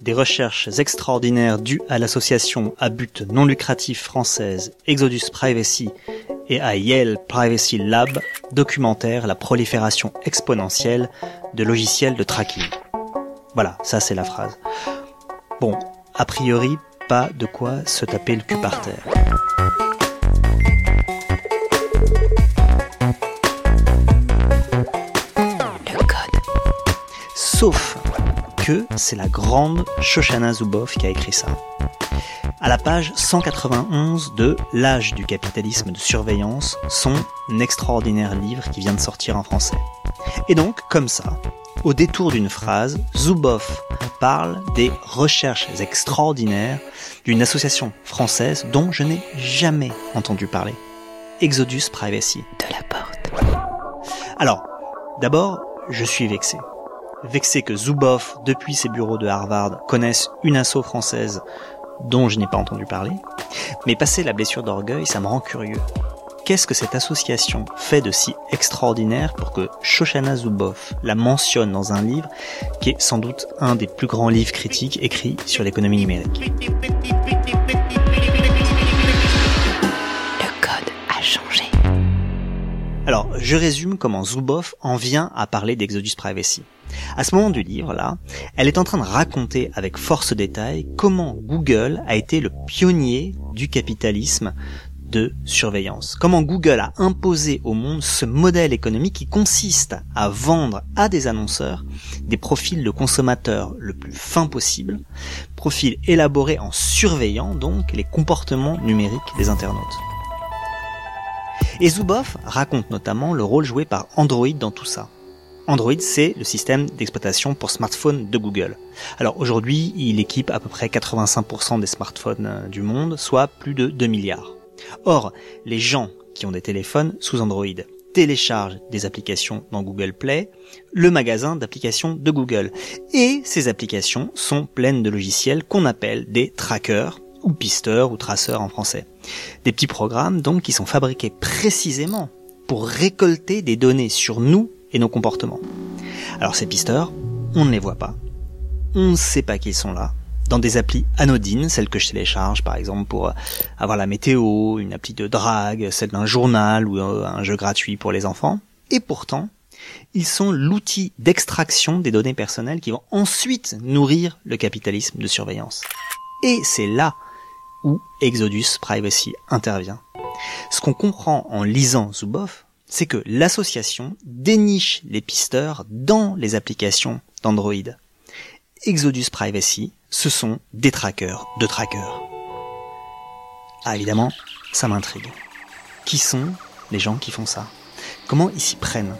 des recherches extraordinaires dues à l'association à but non lucratif française Exodus Privacy et à Yale Privacy Lab documentèrent la prolifération exponentielle de logiciels de tracking. Voilà, ça c'est la phrase. Bon, a priori, pas de quoi se taper le cul par terre. Que c'est la grande Shoshana Zuboff qui a écrit ça. À la page 191 de L'âge du capitalisme de surveillance, son extraordinaire livre qui vient de sortir en français. Et donc, comme ça, au détour d'une phrase, Zuboff parle des recherches extraordinaires d'une association française dont je n'ai jamais entendu parler. Exodus Privacy. De la porte. Alors, d'abord, je suis vexé. Vexé que Zuboff, depuis ses bureaux de Harvard, connaisse une asso française dont je n'ai pas entendu parler. Mais passer la blessure d'orgueil, ça me rend curieux. Qu'est-ce que cette association fait de si extraordinaire pour que Shoshana Zuboff la mentionne dans un livre qui est sans doute un des plus grands livres critiques écrits sur l'économie numérique? Alors, je résume comment Zuboff en vient à parler d'Exodus Privacy. À ce moment du livre, là, elle est en train de raconter avec force détail comment Google a été le pionnier du capitalisme de surveillance. Comment Google a imposé au monde ce modèle économique qui consiste à vendre à des annonceurs des profils de consommateurs le plus fin possible, profils élaborés en surveillant donc les comportements numériques des internautes. Et Zuboff raconte notamment le rôle joué par Android dans tout ça. Android, c'est le système d'exploitation pour smartphone de Google. Alors aujourd'hui, il équipe à peu près 85% des smartphones euh, du monde, soit plus de 2 milliards. Or, les gens qui ont des téléphones sous Android téléchargent des applications dans Google Play, le magasin d'applications de Google. Et ces applications sont pleines de logiciels qu'on appelle des trackers, ou pisteurs, ou traceurs en français. Des petits programmes donc qui sont fabriqués précisément pour récolter des données sur nous et nos comportements. Alors ces pisteurs, on ne les voit pas. On ne sait pas qu'ils sont là. Dans des applis anodines, celles que je télécharge par exemple pour avoir la météo, une appli de drague, celle d'un journal ou euh, un jeu gratuit pour les enfants. Et pourtant, ils sont l'outil d'extraction des données personnelles qui vont ensuite nourrir le capitalisme de surveillance. Et c'est là où Exodus Privacy intervient. Ce qu'on comprend en lisant Zuboff, c'est que l'association déniche les pisteurs dans les applications d'Android. Exodus Privacy, ce sont des trackers de trackers. Ah évidemment, ça m'intrigue. Qui sont les gens qui font ça? Comment ils s'y prennent?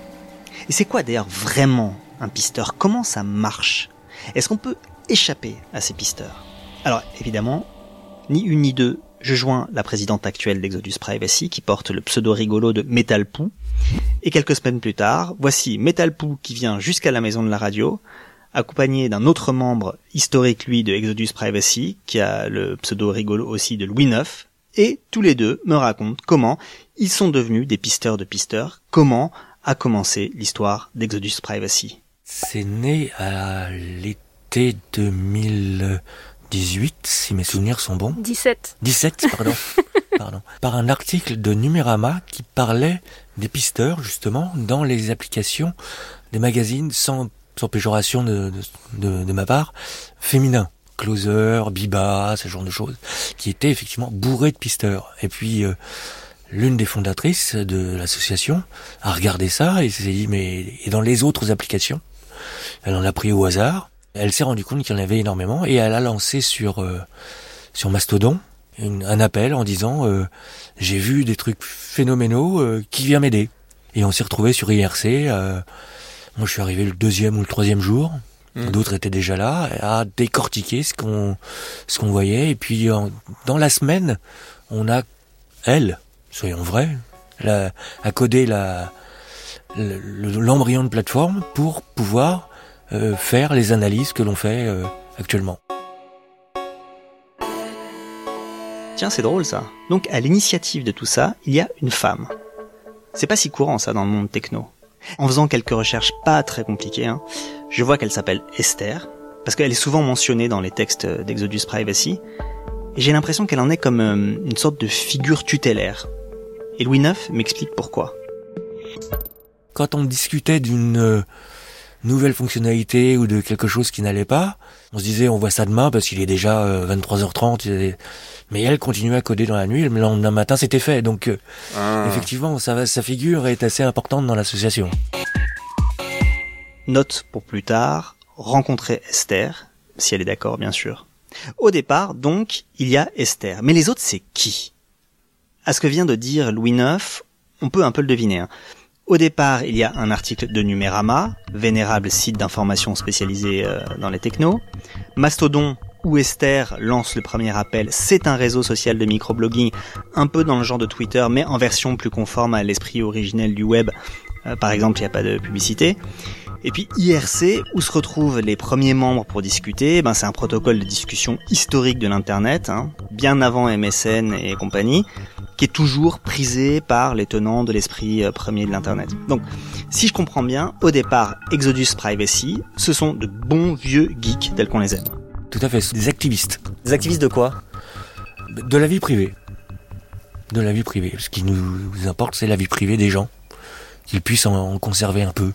Et c'est quoi d'ailleurs vraiment un pisteur? Comment ça marche? Est-ce qu'on peut échapper à ces pisteurs? Alors évidemment, ni une ni deux, je joins la présidente actuelle d'Exodus Privacy qui porte le pseudo rigolo de Metal Poo. Et quelques semaines plus tard, voici Metal Poo qui vient jusqu'à la maison de la radio, accompagné d'un autre membre historique lui de Exodus Privacy, qui a le pseudo rigolo aussi de Louis IX, et tous les deux me racontent comment ils sont devenus des pisteurs de pisteurs, comment a commencé l'histoire d'Exodus Privacy. C'est né à l'été 2018, si mes souvenirs sont bons. 17. 17, pardon. pardon. Par un article de Numérama qui parlait des pisteurs, justement, dans les applications des magazines, sans, sans péjoration de, de, de, de ma part, féminins. Closer, Biba, ce genre de choses, qui étaient effectivement bourrés de pisteurs. Et puis, euh, l'une des fondatrices de l'association a regardé ça et s'est dit, mais, et dans les autres applications? Elle en a pris au hasard. Elle s'est rendue compte qu'il y en avait énormément et elle a lancé sur, euh, sur Mastodon une- un appel en disant, euh, j'ai vu des trucs phénoménaux, euh, qui vient m'aider? Et on s'est retrouvé sur IRC, moi je suis arrivé le deuxième ou le troisième jour. Mhm. D'autres étaient déjà là à décortiquer ce qu'on ce qu'on voyait et puis en- dans la semaine on a elle soyons vrais, la, à coder la, l'embryon de plateforme pour pouvoir euh, faire les analyses que l'on fait euh, actuellement. Tiens, c'est drôle ça. Donc à l'initiative de tout ça, il y a une femme. C'est pas si courant ça dans le monde techno. En faisant quelques recherches pas très compliquées, hein, je vois qu'elle s'appelle Esther, parce qu'elle est souvent mentionnée dans les textes d'Exodus Privacy, et j'ai l'impression qu'elle en est comme euh, une sorte de figure tutélaire. Et Louis IX m'explique pourquoi. Quand on discutait d'une euh, nouvelle fonctionnalité ou de quelque chose qui n'allait pas, on se disait on voit ça demain parce qu'il est déjà 23h30. Euh, mais elle continuait à coder dans la nuit, le lendemain matin c'était fait. Donc ah. effectivement, sa, sa figure est assez importante dans l'association. Note pour plus tard, rencontrer Esther, si elle est d'accord bien sûr. Au départ, donc, il y a Esther. Mais les autres, c'est qui? À ce que vient de dire Louis IX, on peut un peu le deviner. Hein. Au départ, il y a un article de Numérama, vénérable site d'information spécialisé euh, dans les technos. Mastodon, où Esther lance le premier appel, c'est un réseau social de microblogging, un peu dans le genre de Twitter, mais en version plus conforme à l'esprit originel du web. Euh, par exemple, il n'y a pas de publicité. Et puis IRC, où se retrouvent les premiers membres pour discuter, ben c'est un protocole de discussion historique de l'Internet, hein, bien avant MSN et compagnie, qui est toujours prisé par les tenants de l'esprit euh, premier de l'Internet. Donc, si je comprends bien, au départ, Exodus Privacy, ce sont de bons vieux geeks tels qu'on les aime. Tout à fait, des activistes. Des activistes de quoi? De la vie privée. De la vie privée. Ce qui nous importe, c'est la vie privée des gens. Qu'ils puissent en conserver un peu.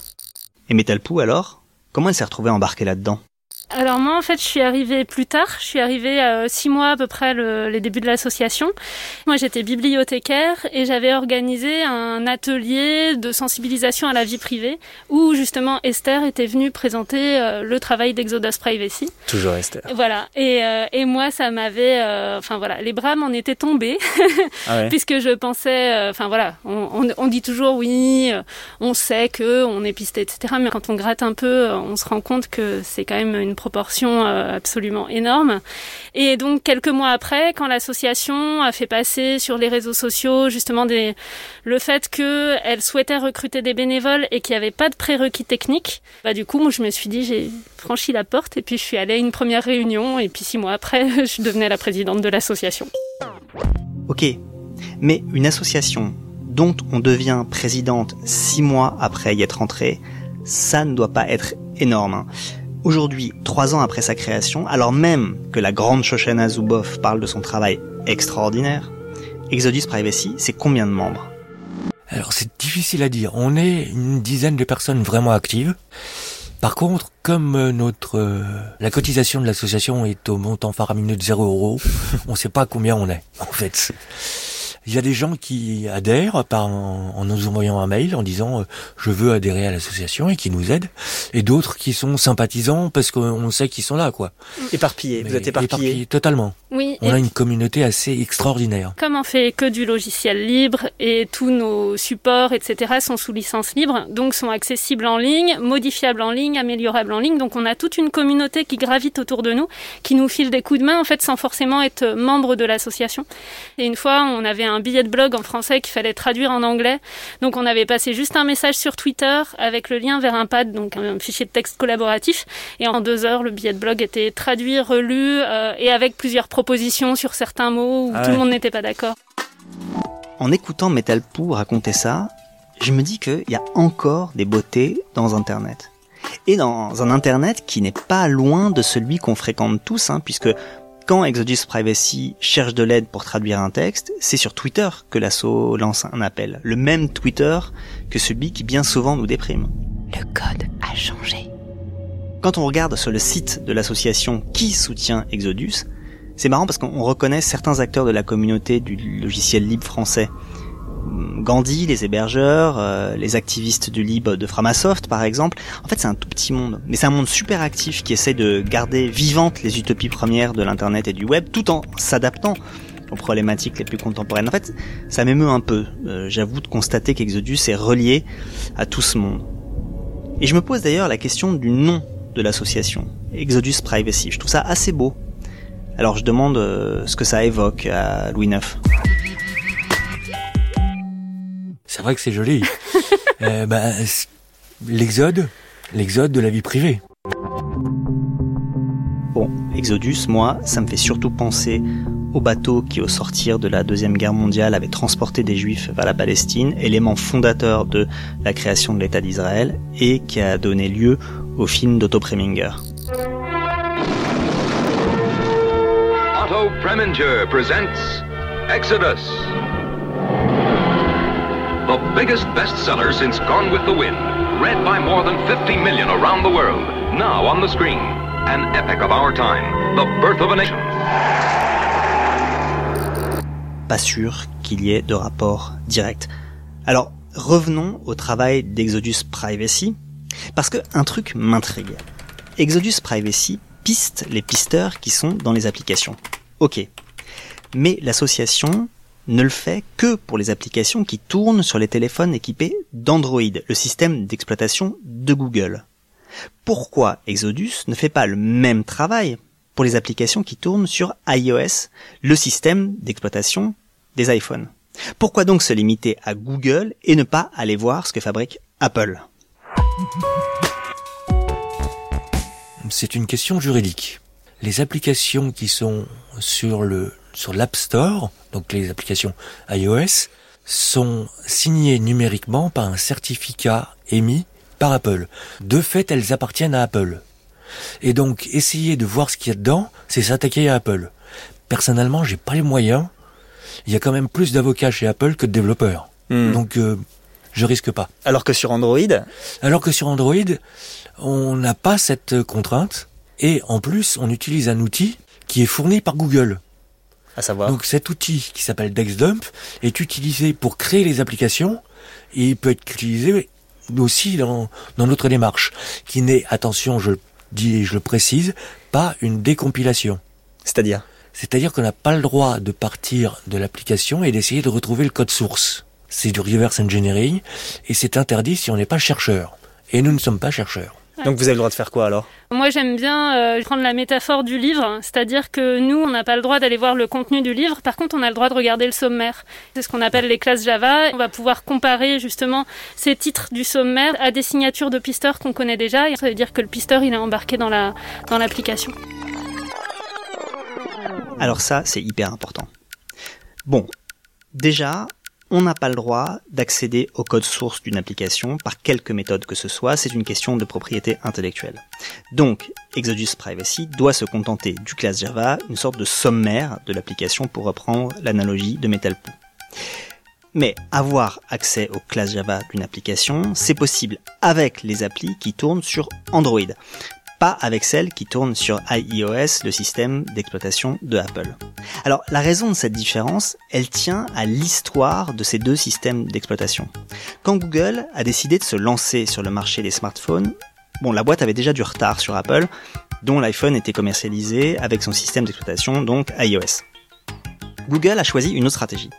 Et Metalpoo alors? Comment elle s'est retrouvée embarquée là-dedans? Alors moi en fait je suis arrivée plus tard, je suis arrivée à six mois à peu près les débuts de l'association. Moi j'étais bibliothécaire et j'avais organisé un atelier de sensibilisation à la vie privée où justement Esther était venue présenter euh, le travail d'Exodus Privacy. Toujours Esther. Voilà et, euh, et moi ça m'avait, euh, enfin voilà, les bras m'en étaient tombés ah puisque je pensais, enfin voilà, on, on, dit toujours oui, on sait que on est pisté etc. Mais quand on gratte un peu, on se rend compte que c'est quand même une proportion euh, absolument énorme. Et donc quelques mois après, quand l'association a fait passer sur les réseaux sociaux justement le fait qu'elle souhaitait recruter des bénévoles et qu'il n'y avait pas de prérequis techniques, bah du coup moi je me suis dit j'ai franchi la porte et puis je suis allée à une première réunion et puis six mois après je devenais la présidente de l'association. Ok, mais une association dont on devient présidente six mois après y être entrée, ça ne doit pas être énorme. Aujourd'hui, trois ans après sa création, alors même que la grande Shoshana Zuboff parle de son travail extraordinaire, Exodus Privacy, c'est combien de membres? Alors c'est difficile à dire. On est une dizaine de personnes vraiment actives. Par contre, comme euh, notre euh, la cotisation de l'association est au montant faramineux de 0 euros, on ne sait pas combien on est en fait. Il y a des gens qui adhèrent par, en, nous envoyant un mail en disant euh, je veux adhérer à l'association et qui nous aident, et d'autres qui sont sympathisants parce qu'on sait qu'ils sont là, quoi. Éparpillés, vous êtes éparpillés. Totalement. Oui. On a une communauté assez extraordinaire. Comme on fait que du logiciel libre et tous nos supports, etc., sont sous licence libre, donc sont accessibles en ligne, modifiables en ligne, améliorables en ligne. Donc on a toute une communauté qui gravite autour de nous, qui nous file des coups de main, en fait, sans forcément être membre de l'association. Et une fois, on avait un un billet de blog en français qu'il fallait traduire en anglais. Donc on avait passé juste un message sur Twitter avec le lien vers un pad, donc un fichier de texte collaboratif. Et en deux heures, le billet de blog était traduit, relu euh, et avec plusieurs propositions sur certains mots où ah tout le monde n'était pas d'accord. En écoutant Metalpoo raconter ça, je me dis qu'il y a encore des beautés dans Internet. Et dans un Internet qui n'est pas loin de celui qu'on fréquente tous, hein, puisque quand Exodus Privacy cherche de l'aide pour traduire un texte, c'est sur Twitter que l'assaut lance un appel. Le même Twitter que celui qui bien souvent nous déprime. Le code a changé. Quand on regarde sur le site de l'association qui soutient Exodus, c'est marrant parce qu'on reconnaît certains acteurs de la communauté du logiciel libre français. Gandhi, les hébergeurs, euh, les activistes du libre de Framasoft par exemple. En fait, c'est un tout petit monde, mais c'est un monde super actif qui essaie de garder vivantes les utopies premières de l'internet et du web, tout en s'adaptant aux problématiques les plus contemporaines. En fait, ça m'émeut un peu. Euh, j'avoue de constater qu'Exodus est relié à tout ce monde. Et je me pose d'ailleurs la question du nom de l'association, Exodus Privacy. Je trouve ça assez beau. Alors je demande euh, ce que ça évoque à Louis IX. C'est vrai que c'est joli. euh, bah, l'exode, l'exode de la vie privée. Bon, Exodus, moi, ça me fait surtout penser au bateau qui, au sortir de la Deuxième Guerre mondiale, avait transporté des Juifs vers la Palestine, élément fondateur de la création de l'État d'Israël, et qui a donné lieu au film d'Otto Preminger. Otto Preminger presents Exodus. The biggest bestseller since Gone with the Wind, read by more than 50 million around the world, now on the screen. An epic of our time, the birth of a nation pas sûr qu'il y ait de rapport direct. Alors, revenons au travail d'Exodus Privacy, parce que un truc m'intrigue. Exodus Privacy piste les pisteurs qui sont dans les applications. Ok. Mais l'association ne le fait que pour les applications qui tournent sur les téléphones équipés d'Android, le système d'exploitation de Google. Pourquoi Exodus ne fait pas le même travail pour les applications qui tournent sur iOS, le système d'exploitation des iPhones? Pourquoi donc se limiter à Google et ne pas aller voir ce que fabrique Apple? C'est une question juridique. Les applications qui sont sur le sur l'App Store, donc les applications iOS, sont signées numériquement par un certificat émis par Apple. De fait, elles appartiennent à Apple. Et donc, essayer de voir ce qu'il y a dedans, c'est s'attaquer à Apple. Personnellement, j'ai pas les moyens. Il y a quand même plus d'avocats chez Apple que de développeurs. Hmm. Donc, euh, je risque pas. Alors que sur Android? Alors que sur Android, on n'a pas cette contrainte. Et en plus, on utilise un outil qui est fourni par Google. À savoir. Donc cet outil qui s'appelle DexDump est utilisé pour créer les applications et il peut être utilisé aussi dans, dans notre démarche, qui n'est, attention, je dis et je le précise, pas une décompilation. C'est-à-dire C'est-à-dire qu'on n'a pas le droit de partir de l'application et d'essayer de retrouver le code source. C'est du reverse engineering et c'est interdit si on n'est pas chercheur. Et nous ne sommes pas chercheurs. Donc vous avez le droit de faire quoi alors? Moi j'aime bien euh, prendre la métaphore du livre, c'est-à-dire que nous on n'a pas le droit d'aller voir le contenu du livre, par contre on a le droit de regarder le sommaire. C'est ce qu'on appelle les classes Java. On va pouvoir comparer justement ces titres du sommaire à des signatures de pisteurs qu'on connaît déjà, et ça veut dire que le pisteur il est embarqué dans la dans l'application. Alors ça c'est hyper important. Bon, déjà on n'a pas le droit d'accéder au code source d'une application par quelque méthode que ce soit, c'est une question de propriété intellectuelle. Donc, Exodus Privacy doit se contenter du class Java, une sorte de sommaire de l'application pour reprendre l'analogie de MetalPoo. Mais avoir accès au class Java d'une application, c'est possible avec les applis qui tournent sur Android pas avec celle qui tourne sur iOS, le système d'exploitation de Apple. Alors la raison de cette différence, elle tient à l'histoire de ces deux systèmes d'exploitation. Quand Google a décidé de se lancer sur le marché des smartphones, bon la boîte avait déjà du retard sur Apple, dont l'iPhone était commercialisé avec son système d'exploitation, donc iOS. Google a choisi une autre stratégie.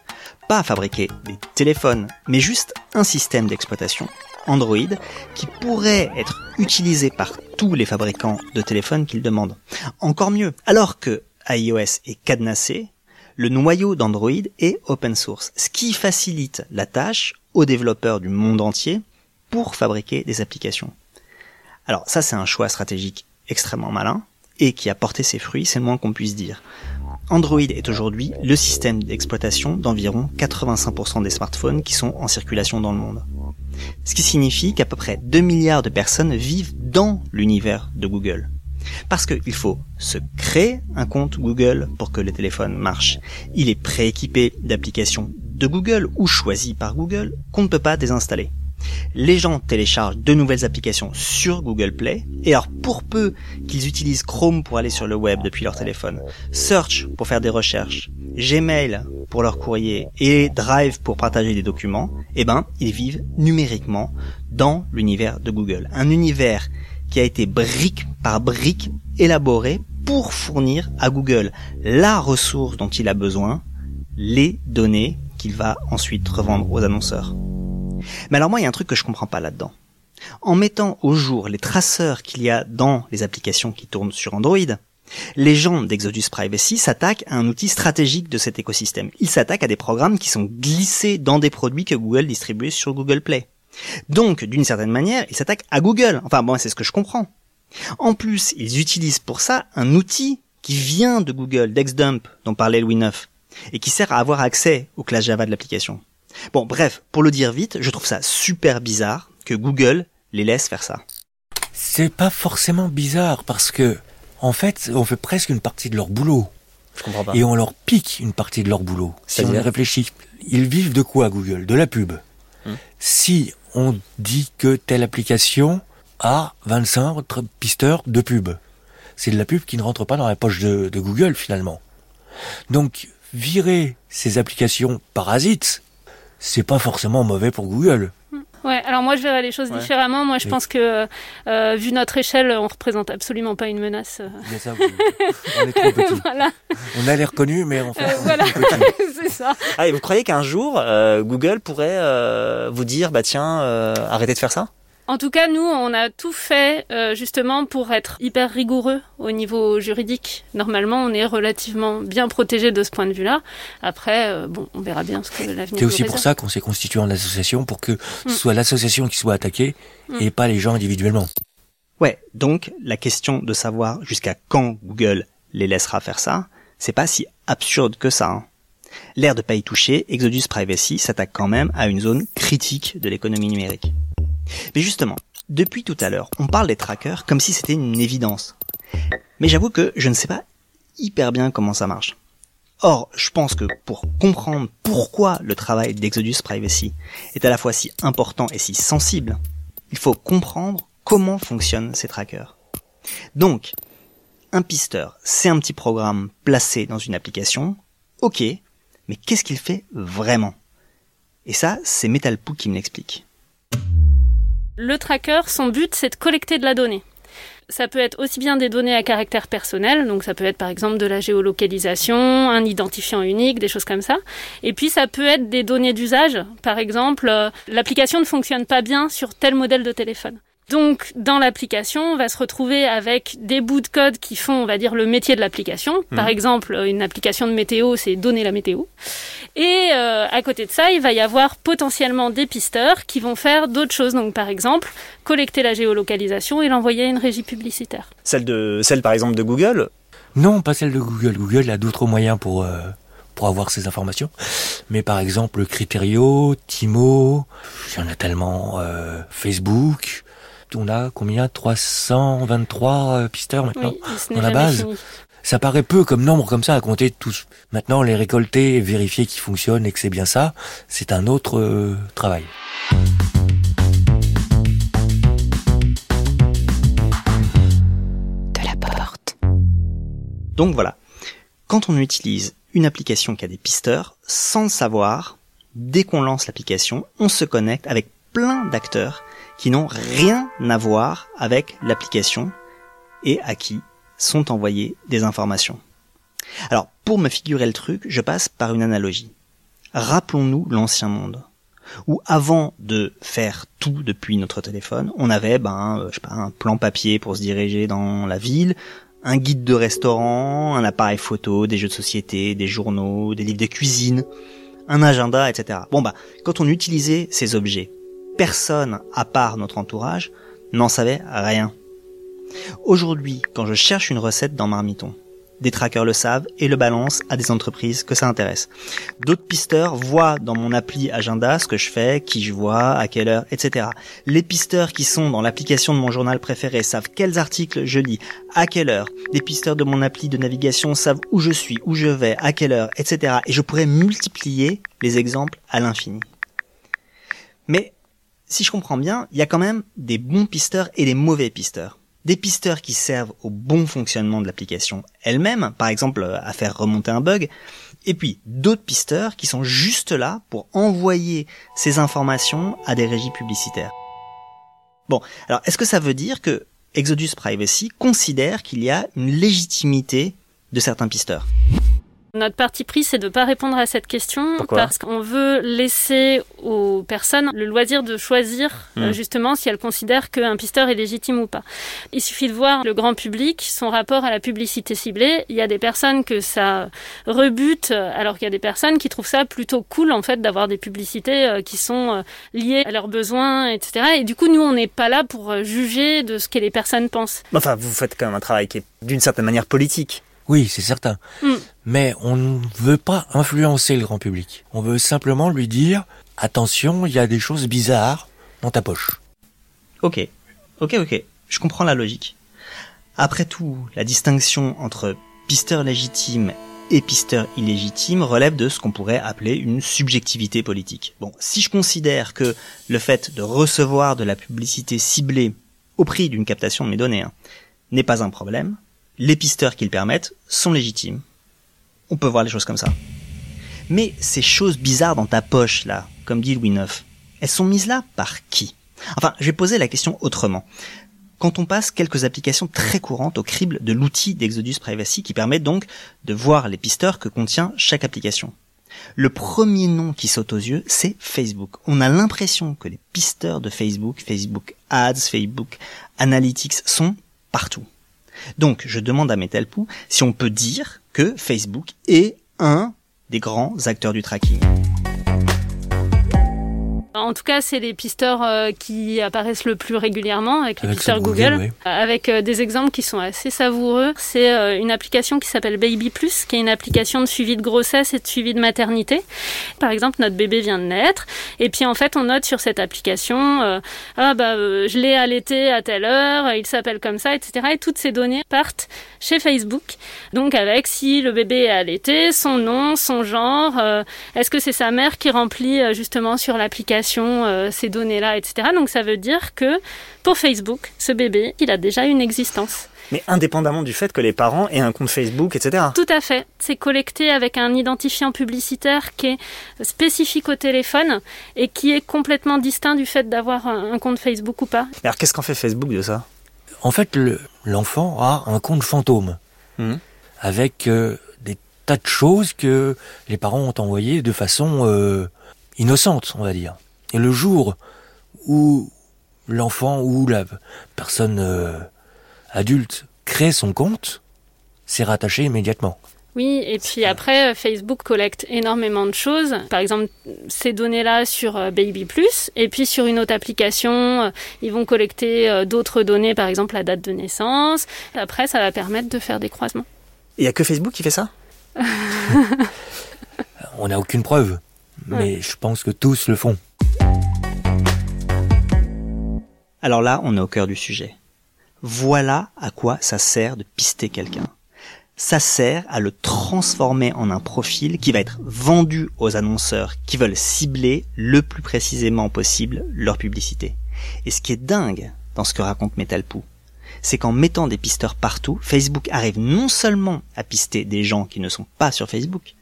Pas fabriquer des téléphones, mais juste un système d'exploitation Android qui pourrait être utilisé par tous les fabricants de téléphones qu'ils demandent. Encore mieux, alors que iOS est cadenassé, le noyau d'Android est open source, ce qui facilite la tâche aux développeurs du monde entier pour fabriquer des applications. Alors ça c'est un choix stratégique extrêmement malin et qui a porté ses fruits, c'est le moins qu'on puisse dire. Android est aujourd'hui le système d'exploitation d'environ 85% des smartphones qui sont en circulation dans le monde. Ce qui signifie qu'à peu près 2 milliards de personnes vivent dans l'univers de Google. Parce qu'il faut se créer un compte Google pour que le téléphone marche. Il est prééquipé d'applications de Google ou choisies par Google qu'on ne peut pas désinstaller les gens téléchargent de nouvelles applications sur Google Play, et alors pour peu qu'ils utilisent Chrome pour aller sur le web depuis leur téléphone, Search pour faire des recherches, Gmail pour leur courrier et Drive pour partager des documents, eh ben, ils vivent numériquement dans l'univers de Google. Un univers qui a été brique par brique élaboré pour fournir à Google la ressource dont il a besoin, les données qu'il va ensuite revendre aux annonceurs. Mais alors moi, il y a un truc que je comprends pas là-dedans. En mettant au jour les traceurs qu'il y a dans les applications qui tournent sur Android, Les gens d'Exodus Privacy s'attaquent à un outil stratégique de cet écosystème. Ils s'attaquent à des programmes qui sont glissés dans des produits que Google distribue sur Google Play. Donc, d'une certaine manière, ils s'attaquent à Google. Enfin bon, c'est ce que je comprends. En plus, ils utilisent pour ça un outil qui vient de Google, DexDump, dont parlait Louis IX, et qui sert à avoir accès aux classes Java de l'application. Bon, bref, pour le dire vite, je trouve ça super bizarre que Google les laisse faire ça. C'est pas forcément bizarre parce que, en fait, on fait presque une partie de leur boulot. Je comprends pas. Et on leur pique une partie de leur boulot. Si on y réfléchit, ils vivent de quoi Google? De la pub. Hmm. Si on dit que telle application a 25 pisteurs de pub, c'est de la pub qui ne rentre pas dans la poche de, de Google finalement. Donc virer ces applications parasites, c'est pas forcément mauvais pour Google. Ouais, alors moi je verrais les choses différemment. Moi je pense que euh, vu notre échelle, on représente absolument pas une menace. ça, on est trop petit. voilà. On a l'air connu, mais on fait euh, voilà. c'est ça. Ah, et vous croyez qu'un jour euh, Google pourrait euh, vous dire bah tiens, euh, arrêtez de faire ça? En tout cas, nous, on a tout fait euh, justement pour être hyper rigoureux au niveau juridique. Normalement, on est relativement bien protégé de ce point de vue-là. Après, euh, bon, on verra bien ce que l'avenir. C'est aussi pour ça qu'on s'est constitué en association pour que ce mm. soit l'association qui soit attaquée mm. et pas les gens individuellement. Ouais, donc la question de savoir jusqu'à quand Google les laissera faire ça, c'est pas si absurde que ça. Hein. L'air de pas y toucher, Exodus Privacy s'attaque quand même à une zone critique de l'économie numérique. Mais justement, depuis tout à l'heure, on parle des trackers comme si c'était une évidence. Mais j'avoue que je ne sais pas hyper bien comment ça marche. Or, je pense que pour comprendre pourquoi le travail d'Exodus Privacy est à la fois si important et si sensible, il faut comprendre comment fonctionnent ces trackers. Donc, un pisteur, c'est un petit programme placé dans une application, ok, mais qu'est-ce qu'il fait vraiment? Et ça, c'est Metalpool qui me l'explique. Le tracker, son but, c'est de collecter de la donnée. Ça peut être aussi bien des données à caractère personnel, donc ça peut être par exemple de la géolocalisation, un identifiant unique, des choses comme ça. Et puis ça peut être des données d'usage, par exemple, euh, l'application ne fonctionne pas bien sur tel modèle de téléphone. Donc, dans l'application, on va se retrouver avec des bouts de code qui font, on va dire, le métier de l'application. Mmh. Par exemple, une application de météo, c'est donner la météo. Et euh, à côté de ça, il va y avoir potentiellement des pisteurs qui vont faire d'autres choses. Donc, par exemple, collecter la géolocalisation et l'envoyer à une régie publicitaire. Celle de, celle par exemple de Google? Non, pas celle de Google. Google a d'autres moyens pour euh, pour avoir ces informations. Mais par exemple, Criterio, Timo, il y en a tellement, euh, Facebook on a combien? 323 euh, pisteurs maintenant dans la base? Ça paraît peu comme nombre comme ça à compter tous. Maintenant, les récolter et vérifier qu'ils fonctionnent et que c'est bien ça, c'est un autre euh, travail. De la porte. Donc voilà. Quand on utilise une application qui a des pisteurs, sans le savoir, dès qu'on lance l'application, on se connecte avec plein d'acteurs qui n'ont rien à voir avec l'application et à qui sont envoyées des informations. Alors, pour me figurer le truc, je passe par une analogie. Rappelons-nous l'ancien monde, où avant de faire tout depuis notre téléphone, on avait ben, euh, je sais pas, un plan papier pour se diriger dans la ville, un guide de restaurant, un appareil photo, des jeux de société, des journaux, des livres de cuisine, un agenda, etc. Bon bah, quand on utilisait ces objets personne à part notre entourage n'en savait rien. Aujourd'hui, quand je cherche une recette dans Marmiton, des trackers le savent et le balancent à des entreprises que ça intéresse. D'autres pisteurs voient dans mon appli agenda ce que je fais, qui je vois, à quelle heure, etc. Les pisteurs qui sont dans l'application de mon journal préféré savent quels articles je lis, à quelle heure. Les pisteurs de mon appli de navigation savent où je suis, où je vais, à quelle heure, etc. Et je pourrais multiplier les exemples à l'infini. Mais si je comprends bien, il y a quand même des bons pisteurs et des mauvais pisteurs. Des pisteurs qui servent au bon fonctionnement de l'application elle-même, par exemple à faire remonter un bug, et puis d'autres pisteurs qui sont juste là pour envoyer ces informations à des régies publicitaires. Bon, alors est-ce que ça veut dire que Exodus Privacy considère qu'il y a une légitimité de certains pisteurs? Notre parti pris, c'est de ne pas répondre à cette question parce qu'on veut laisser aux personnes le loisir de choisir euh, hmm. justement si elles considèrent qu'un pisteur est légitime ou pas. Il suffit de voir le grand public, son rapport à la publicité ciblée. Il y a des personnes que ça rebute, alors qu'il y a des personnes qui trouvent ça plutôt cool en fait d'avoir des publicités euh, qui sont euh, liées à leurs besoins, etc. Et du coup, nous, on n'est pas là pour juger de ce que les personnes pensent. Enfin, vous faites quand même un travail qui est d'une certaine manière politique. Oui, c'est certain. Hmm. Mais on ne veut pas influencer le grand public. On veut simplement lui dire attention, il y a des choses bizarres dans ta poche. Ok, ok, ok. Je comprends la logique. Après tout, la distinction entre pisteur légitime et pisteur illégitime relève de ce qu'on pourrait appeler une subjectivité politique. Bon, si je considère que le fait de recevoir de la publicité ciblée au prix d'une captation de mes données hein, n'est pas un problème, les pisteurs qu'ils permettent sont légitimes. On peut voir les choses comme ça. Mais ces choses bizarres dans ta poche, là, comme dit Louis IX, elles sont mises là par qui? Enfin, je vais poser la question autrement. Quand on passe quelques applications très courantes au crible de l'outil d'Exodus Privacy qui permet donc de voir les pisteurs que contient chaque application. Le premier nom qui saute aux yeux, c'est Facebook. On a l'impression que les pisteurs de Facebook, Facebook Ads, Facebook Analytics sont partout. Donc, je demande à Metalpoo si on peut dire que Facebook est un des grands acteurs du tracking. En tout cas, c'est les pisteurs euh, qui apparaissent le plus régulièrement avec les pisteurs Google, avec euh, des exemples qui sont assez savoureux. C'est euh, une application qui s'appelle Baby Plus, qui est une application de suivi de grossesse et de suivi de maternité. Par exemple, notre bébé vient de naître, et puis en fait, on note sur cette application, ah bah je l'ai allaité à telle heure, il s'appelle comme ça, etc. Et toutes ces données partent chez Facebook. Donc avec si le bébé est allaité, son nom, son genre, est-ce que c'est sa mère qui remplit justement sur l'application? Euh, ces données-là, etc. Donc ça veut dire que pour Facebook, ce bébé, il a déjà une existence. Mais indépendamment du fait que les parents aient un compte Facebook, etc. Tout à fait. C'est collecté avec un identifiant publicitaire qui est spécifique au téléphone et qui est complètement distinct du fait d'avoir un compte Facebook ou pas. Alors qu'est-ce qu'en fait Facebook de ça? En fait, l'enfant a un compte fantôme mmh. avec euh, des tas de choses que les parents ont envoyées de façon euh, innocente, on va dire. Et le jour où l'enfant ou la personne euh, adulte crée son compte, c'est rattaché immédiatement. Oui, et puis après, euh, Facebook collecte énormément de choses. Par exemple, ces données-là sur euh, Baby Plus, et puis sur une autre application, ils vont collecter d'autres données, par exemple la date de naissance. Après, ça va permettre de faire des croisements. Il n'y a que Facebook qui fait ça? On n'a aucune preuve, mais je pense que tous le font. Alors là, on est au cœur du sujet. Voilà à quoi ça sert de pister quelqu'un. Ça sert à le transformer en un profil qui va être vendu aux annonceurs qui veulent cibler le plus précisément possible leur publicité. Et ce qui est dingue dans ce que raconte Metalpoo, c'est qu'en mettant des pisteurs partout, Facebook arrive non seulement à pister des gens qui ne sont pas sur Facebook,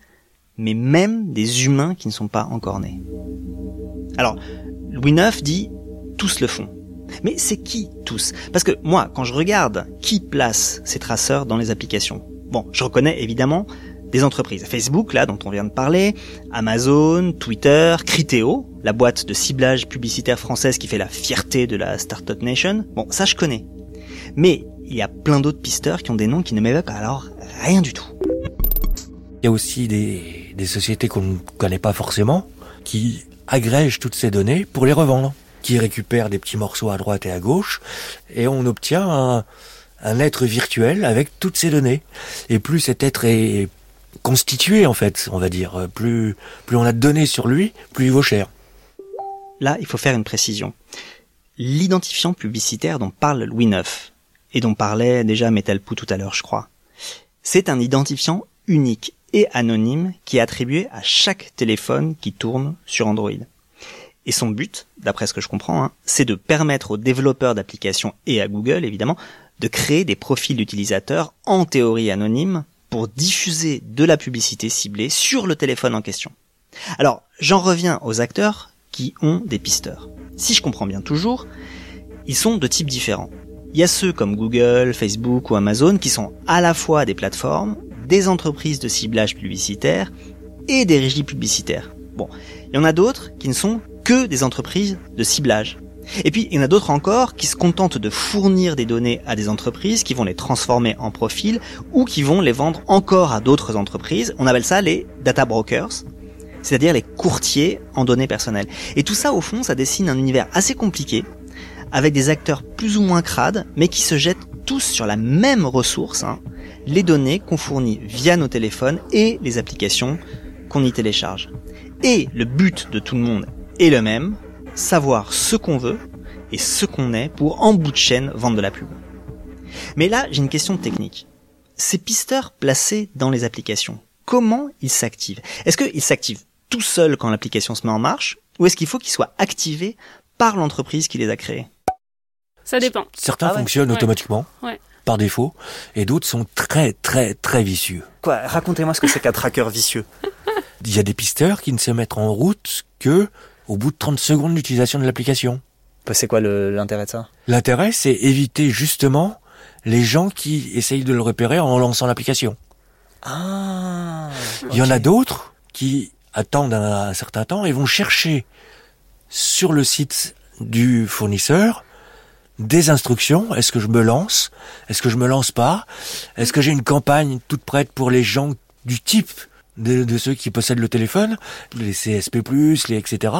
mais même des humains qui ne sont pas encore nés. Alors, Louis IX dit tous le font. Mais c'est qui tous? Parce que moi, quand je regarde qui place ces traceurs dans les applications, bon, je reconnais évidemment des entreprises. Facebook, là, dont on vient de parler, Amazon, Twitter, Criteo, la boîte de ciblage publicitaire française qui fait la fierté de la Startup Nation. Bon, ça je connais. Mais il y a plein d'autres pisteurs qui ont des noms qui ne m'évoquent alors rien du tout. Il y a aussi des, des sociétés qu'on ne connaît pas forcément qui agrègent toutes ces données pour les revendre qui récupère des petits morceaux à droite et à gauche, et on obtient un, un être virtuel avec toutes ces données. Et plus cet être est constitué, en fait, on va dire, plus, plus on a de données sur lui, plus il vaut cher. Là, il faut faire une précision. L'identifiant publicitaire dont parle Louis IX, et dont parlait déjà Metalpoo tout à l'heure, je crois, c'est un identifiant unique et anonyme qui est attribué à chaque téléphone qui tourne sur Android. Et son but, d'après ce que je comprends, hein, c'est de permettre aux développeurs d'applications et à Google, évidemment, de créer des profils d'utilisateurs en théorie anonymes pour diffuser de la publicité ciblée sur le téléphone en question. Alors, j'en reviens aux acteurs qui ont des pisteurs. Si je comprends bien toujours, ils sont de types différents. Il y a ceux comme Google, Facebook ou Amazon qui sont à la fois des plateformes, des entreprises de ciblage publicitaire et des régies publicitaires. Bon, il y en a d'autres qui ne sont que des entreprises de ciblage. Et puis, il y en a d'autres encore qui se contentent de fournir des données à des entreprises qui vont les transformer en profils ou qui vont les vendre encore à d'autres entreprises. On appelle ça les data brokers, c'est-à-dire les courtiers en données personnelles. Et tout ça, au fond, ça dessine un univers assez compliqué, avec des acteurs plus ou moins crades, mais qui se jettent tous sur la même ressource, hein, les données qu'on fournit via nos téléphones et les applications qu'on y télécharge. Et le but de tout le monde est le même, savoir ce qu'on veut et ce qu'on est pour en bout de chaîne vendre de la pub. Mais là, j'ai une question technique. Ces pisteurs placés dans les applications, comment ils s'activent? Est-ce qu'ils s'activent tout seuls quand l'application se met en marche ou est-ce qu'il faut qu'ils soient activés par l'entreprise qui les a créés? Ça dépend. Certains ah fonctionnent automatiquement. Par défaut, et d'autres sont très très très vicieux. Quoi Racontez-moi ce que c'est qu'un tracker vicieux. Il y a des pisteurs qui ne se mettent en route que au bout de 30 secondes d'utilisation de l'application. Bah, c'est quoi l'intérêt de ça? L'intérêt, c'est éviter justement les gens qui essayent de le repérer en lançant l'application. Ah. Il y en a d'autres qui attendent un, certain temps et vont chercher sur le site du fournisseur des instructions. Est-ce que je me lance? Est-ce que je me lance pas? Est-ce que j'ai une campagne toute prête pour les gens du type de, ceux qui possèdent le téléphone, les CSP+, les etc.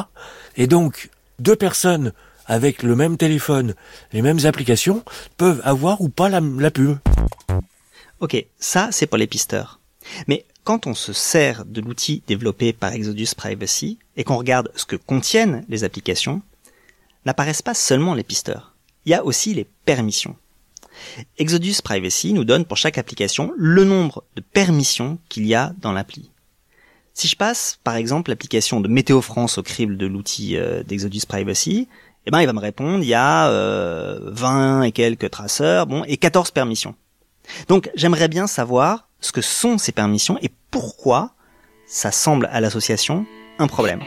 Et donc, deux personnes avec le même téléphone, les mêmes applications, peuvent avoir ou pas la, la pub. Ok, ça c'est pour les pisteurs. Mais quand on se sert de l'outil développé par Exodus Privacy et qu'on regarde ce que contiennent les applications, n'apparaissent pas seulement les pisteurs. Il y a aussi les permissions. Exodus Privacy nous donne pour chaque application le nombre de permissions qu'il y a dans l'appli. Si je passe, par exemple, l'application de Météo France au crible de l'outil euh, d'Exodus Privacy, eh ben, il va me répondre, il y a euh, 20 et quelques traceurs, bon, et 14 permissions. Donc, j'aimerais bien savoir ce que sont ces permissions et pourquoi ça semble à l'association un problème.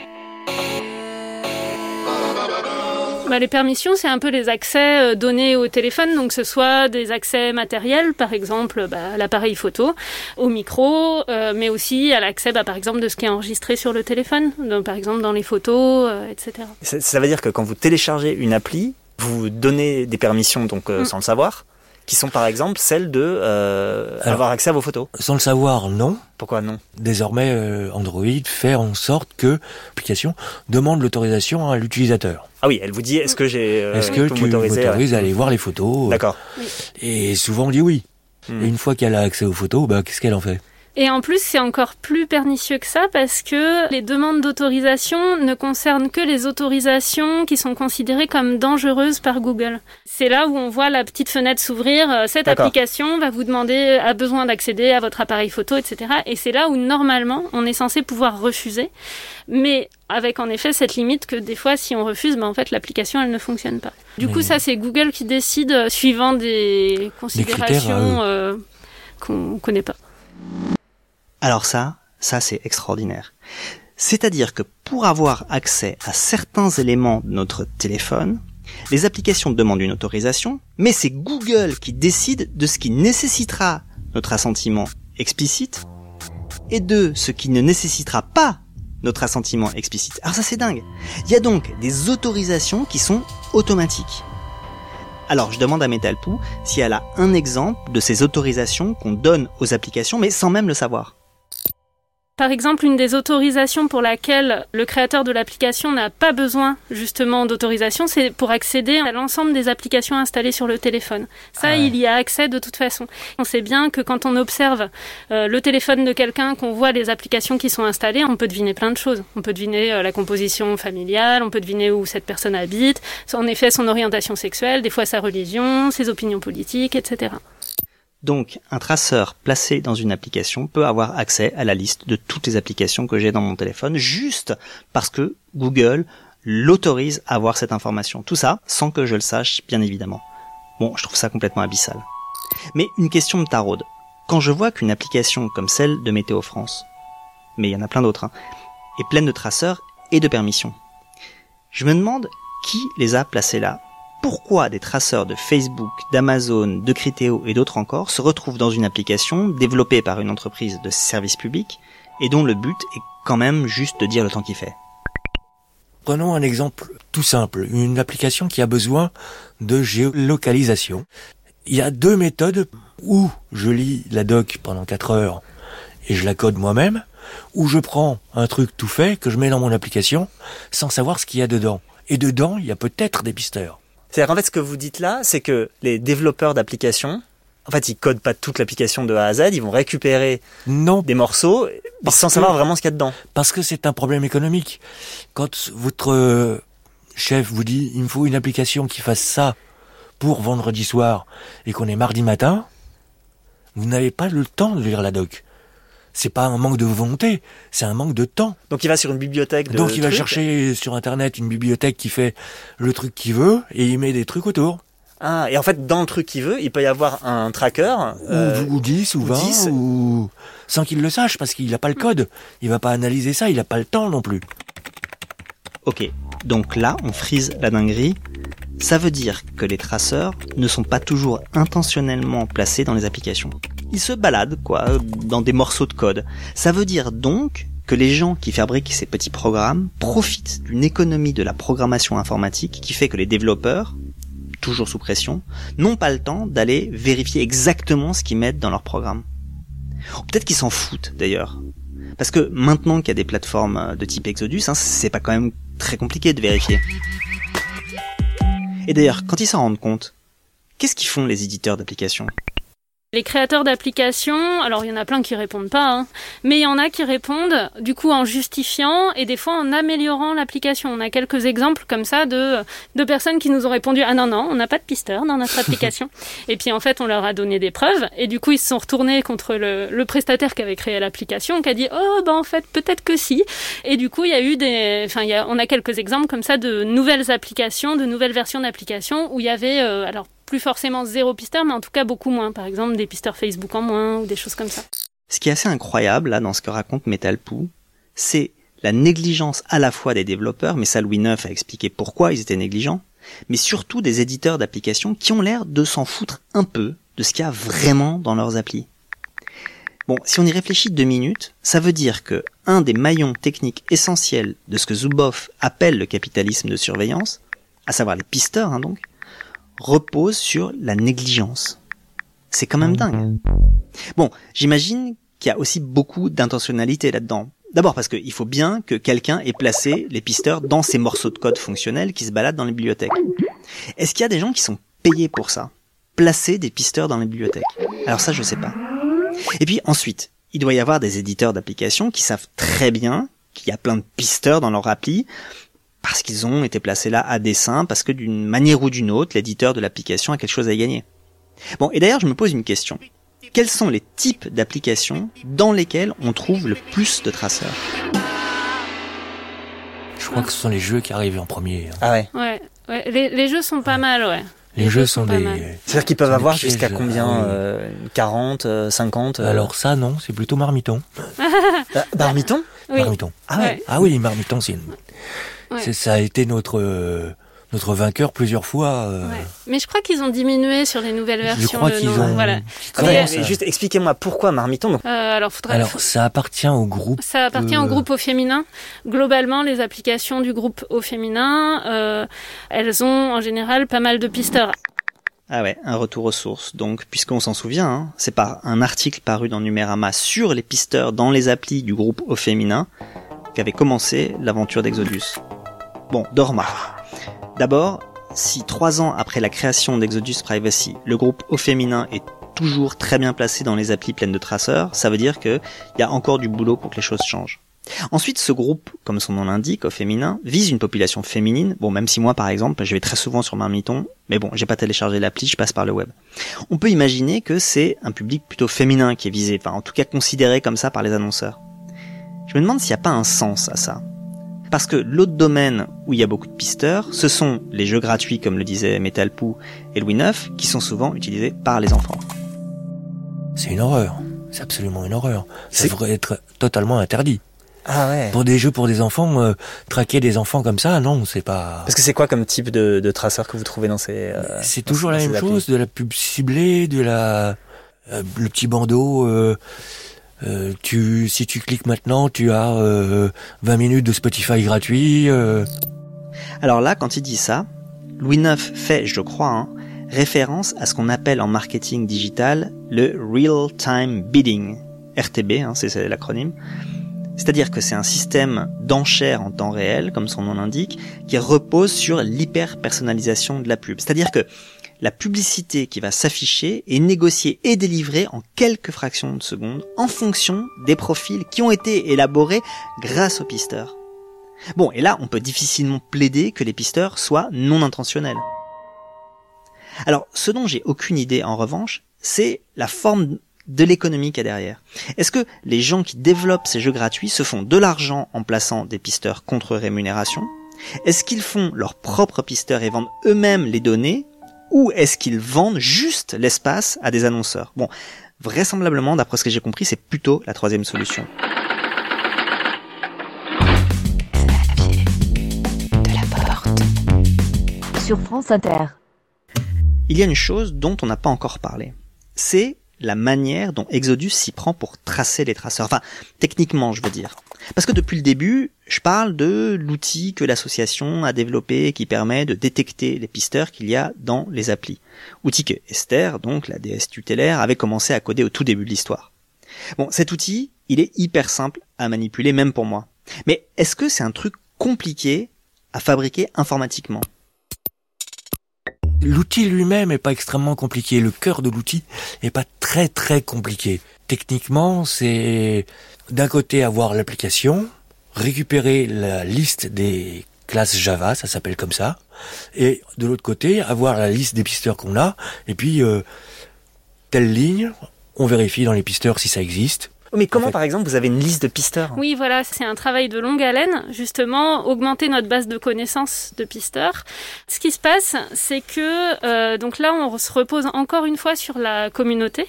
Bah, les permissions, c'est un peu les accès euh, donnés au téléphone, donc ce soit des accès matériels, par exemple bah, à l'appareil photo, au micro, euh, mais aussi à l'accès, bah, par exemple, de ce qui est enregistré sur le téléphone, donc, par exemple dans les photos, euh, etc. Ça, veut dire que quand vous téléchargez une appli, vous donnez des permissions donc mm. sans le savoir qui sont par exemple celles de euh, avoir accès à vos photos Sans le savoir, non. Pourquoi non? Désormais, euh, Android fait en sorte que l'application demande l'autorisation à l'utilisateur. Ah oui, elle vous dit est-ce que j'ai euh, est-ce que tu m'autorises à aller voir les photos? D'accord. Et souvent on dit oui. Hmm. Et une fois qu'elle a accès aux photos, bah qu'est-ce qu'elle en fait? Et en plus, c'est encore plus pernicieux que ça parce que les demandes d'autorisation ne concernent que les autorisations qui sont considérées comme dangereuses par Google. C'est là où on voit la petite fenêtre s'ouvrir. Euh, cette application va vous demander, a besoin d'accéder à votre appareil photo, etc. Et c'est là où normalement on est censé pouvoir refuser. Mais avec en effet cette limite que des fois, si on refuse, ben, en fait, l'application, elle ne fonctionne pas. Du coup, ça, c'est Google qui décide euh, suivant des considérations euh, qu'on ne connaît pas. Alors ça, ça c'est extraordinaire. C'est-à-dire que pour avoir accès à certains éléments de notre téléphone, les applications demandent une autorisation, mais c'est Google qui décide de ce qui nécessitera notre assentiment explicite et de ce qui ne nécessitera pas notre assentiment explicite. Alors ça c'est dingue. Il y a donc des autorisations qui sont automatiques. Alors je demande à Metalpoo si elle a un exemple de ces autorisations qu'on donne aux applications mais sans même le savoir. Par exemple, une des autorisations pour laquelle le créateur de l'application n'a pas besoin justement d'autorisation, c'est pour accéder à l'ensemble des applications installées sur le téléphone. Ça, ah il y a accès de toute façon. On sait bien que quand on observe euh, le téléphone de quelqu'un, qu'on voit les applications qui sont installées, on peut deviner plein de choses. On peut deviner euh, la composition familiale, on peut deviner où cette personne habite, en effet son orientation sexuelle, des fois sa religion, ses opinions politiques, etc. Donc, un traceur placé dans une application peut avoir accès à la liste de toutes les applications que j'ai dans mon téléphone juste parce que Google l'autorise à avoir cette information. Tout ça sans que je le sache, bien évidemment. Bon, je trouve ça complètement abyssal. Mais une question me taraude. Quand je vois qu'une application comme celle de Météo France, mais il y en a plein d'autres, hein, est pleine de traceurs et de permissions, je me demande qui les a placés là pourquoi des traceurs de Facebook, d'Amazon, de Criteo et d'autres encore se retrouvent dans une application développée par une entreprise de service public et dont le but est quand même juste de dire le temps qu'il fait. Prenons un exemple tout simple, une application qui a besoin de géolocalisation. Il y a deux méthodes où je lis la doc pendant 4 heures et je la code moi-même, ou je prends un truc tout fait que je mets dans mon application sans savoir ce qu'il y a dedans. Et dedans, il y a peut-être des pisteurs. C'est-à-dire qu'en fait, ce que vous dites là, c'est que les développeurs d'applications, en fait, ils codent pas toute l'application de A à Z, ils vont récupérer non, des morceaux sans savoir vraiment ce qu'il y a dedans. Parce que c'est un problème économique. Quand votre chef vous dit, il me faut une application qui fasse ça pour vendredi soir et qu'on est mardi matin, vous n'avez pas le temps de lire la doc c'est pas un manque de volonté, c'est un manque de temps. Donc il va sur une bibliothèque de Donc il va chercher sur internet une bibliothèque qui fait le truc qu'il veut et il met des trucs autour. Ah, et en fait, dans le truc qu'il veut, il peut y avoir un tracker. Euh, ou, 10 ou 20, ou... sans qu'il le sache, parce qu'il n'a pas le code. Il va pas analyser ça, il n'a pas le temps non plus. Ok, donc là, on frise la dinguerie. Ça veut dire que les traceurs ne sont pas toujours intentionnellement placés dans les applications ils se baladent, quoi, dans des morceaux de code. Ça veut dire donc que les gens qui fabriquent ces petits programmes profitent d'une économie de la programmation informatique qui fait que les développeurs, toujours sous pression, n'ont pas le temps d'aller vérifier exactement ce qu'ils mettent dans leur programme. Peut-être qu'ils s'en foutent d'ailleurs. Parce que maintenant qu'il y a des plateformes de type Exodus, hein, c'est pas quand même très compliqué de vérifier. Et d'ailleurs, quand ils s'en rendent compte, qu'est-ce qu'ils font les éditeurs d'applications? Les créateurs d'applications, alors il y en a plein qui répondent pas, hein, mais il y en a qui répondent du coup en justifiant et des fois en améliorant l'application. On a quelques exemples comme ça de, de personnes qui nous ont répondu ah non non on n'a pas de pisteur dans notre application. et puis en fait on leur a donné des preuves et du coup ils se sont retournés contre le, prestataire qui avait créé l'application qui a dit oh bah en fait peut-être que si. Et du coup il y a eu des, enfin on a quelques exemples comme ça de nouvelles applications, de nouvelles versions d'applications où il y avait euh, alors plus forcément zéro pisteur, mais en tout cas beaucoup moins. Par exemple, des pisteurs Facebook en moins ou des choses comme ça. Ce qui est assez incroyable là dans ce que raconte Metalpoo, c'est la négligence à la fois des développeurs, mais ça Louis IX a expliqué pourquoi ils étaient négligents, mais surtout des éditeurs d'applications qui ont l'air de s'en foutre un peu de ce qu'il y a vraiment dans leurs applis. Bon, si on y réfléchit deux minutes, ça veut dire que un des maillons techniques essentiels de ce que Zuboff appelle le capitalisme de surveillance, à savoir les pisteurs hein, donc, repose sur la négligence. C'est quand même dingue. Bon, j'imagine qu'il y a aussi beaucoup d'intentionnalité là-dedans. D'abord parce qu'il faut bien que quelqu'un ait placé les pisteurs dans ces morceaux de code fonctionnels qui se baladent dans les bibliothèques. Est-ce qu'il y a des gens qui sont payés pour ça? Placer des pisteurs dans les bibliothèques? Alors ça, je sais pas. Et puis ensuite, il doit y avoir des éditeurs d'applications qui savent très bien qu'il y a plein de pisteurs dans leur appli parce qu'ils ont été placés là à dessein, parce que d'une manière ou d'une autre, l'éditeur de l'application a quelque chose à y gagner. Bon, et d'ailleurs, je me pose une question. Quels sont les types d'applications dans lesquelles on trouve le plus de traceurs? Je crois que ce sont les jeux qui arrivent en premier. Hein. Ah ouais Ouais, ouais. Les, jeux sont pas mal, ouais. Les, jeux, sont, des... C'est-à-dire qu'ils peuvent avoir jusqu'à combien 40, 50 euh, euh Alors ça, non, c'est plutôt marmiton. Bah, marmiton? Oui. Marmiton. Ah ouais. Ah oui, marmiton, c'est une... Ça a été notre euh, notre vainqueur plusieurs fois. Euh. Mais je crois qu'ils ont diminué sur les nouvelles versions. Je crois qu'ils ont. Voilà. Ah juste expliquez-moi pourquoi Marmiton. Euh, alors, faudrait... alors, ça appartient au groupe. Ça appartient au groupe au féminin. Globalement, les applications du groupe au féminin, elles ont en général pas mal de pisteurs. Ah ouais, un retour aux sources. Donc, puisqu'on s'en souvient, hein, c'est par un article paru dans Numérama sur les pisteurs dans les applis du groupe au féminin qu'avait commencé l'aventure d'Exodus. Bon, Dorma. D'abord, si trois ans après la création d'Exodus Privacy, le groupe au féminin est toujours très bien placé dans les applis pleines de traceurs, ça veut dire qu'il y a encore du boulot pour que les choses changent. Ensuite, ce groupe, comme son nom l'indique, au féminin, vise une population féminine. Bon, même si moi, par exemple, je vais très souvent sur Marmiton, mais bon, j'ai pas téléchargé l'appli, je passe par le web. On peut imaginer que c'est un public plutôt féminin qui est visé, enfin, en tout cas considéré comme ça par les annonceurs. Je me demande s'il n'y a pas un sens à ça. Parce que l'autre domaine où il y a beaucoup de pisteurs, ce sont les jeux gratuits comme le disait Metalpoo et Louis IX, qui sont souvent utilisés par les enfants. C'est une horreur. C'est absolument une horreur. Ça devrait être totalement interdit. Ah ouais. Pour des jeux pour des enfants, euh, traquer des enfants comme ça, non, c'est pas. Parce que c'est quoi comme type de, de traceur que vous trouvez dans ces. Euh, c'est toujours la même chose, de la pub ciblée, de la euh, le petit bandeau. Tu si tu cliques maintenant, tu as 20 minutes de Spotify gratuit. Alors là, quand il dit ça, Louis IX fait, je crois, hein, référence à ce qu'on appelle en marketing digital le Real Time Bidding, RTB, hein, c'est l'acronyme. C'est-à-dire que c'est un système d'enchères en temps réel, comme son nom l'indique, qui repose sur l'hyper-personnalisation de la pub. C'est-à-dire que la publicité qui va s'afficher est négociée et délivrée en quelques fractions de secondes en fonction des profils qui ont été élaborés grâce aux pisteurs. Bon, et là, on peut difficilement plaider que les pisteurs soient non intentionnels. Alors, ce dont j'ai aucune idée en revanche, c'est la forme de l'économie qu'il y a derrière. Est-ce que les gens qui développent ces jeux gratuits se font de l'argent en plaçant des pisteurs contre rémunération? Est-ce qu'ils font leurs propres pisteurs et vendent eux-mêmes les données Ou est-ce qu'ils vendent juste l'espace à des annonceurs Bon, vraisemblablement, d'après ce que j'ai compris, c'est plutôt la troisième solution. De la porte. Sur France Inter. Il y a une chose dont on n'a pas encore parlé. C'est la manière dont Exodus s'y prend pour tracer les traceurs. Enfin, techniquement, je veux dire. Parce que depuis le début, je parle de l'outil que l'association a développé qui permet de détecter les pisteurs qu'il y a dans les applis. Outil que Esther, donc la déesse tutélaire, avait commencé à coder au tout début de l'histoire. Bon, cet outil, il est hyper simple à manipuler, même pour moi. Mais est-ce que c'est un truc compliqué à fabriquer informatiquement? L'outil lui-même est pas extrêmement compliqué. Le cœur de l'outil est pas très très compliqué. Techniquement, c'est d'un côté avoir l'application, récupérer la liste des classes Java, ça s'appelle comme ça, et de l'autre côté avoir la liste des pisteurs qu'on a, et puis euh, telle ligne, on vérifie dans les pisteurs si ça existe, mais comment, par exemple, vous avez une liste de pisteurs Oui, voilà, c'est un travail de longue haleine, justement, augmenter notre base de connaissances de pisteurs. Ce qui se passe, c'est que, euh, donc là, on se repose encore une fois sur la communauté.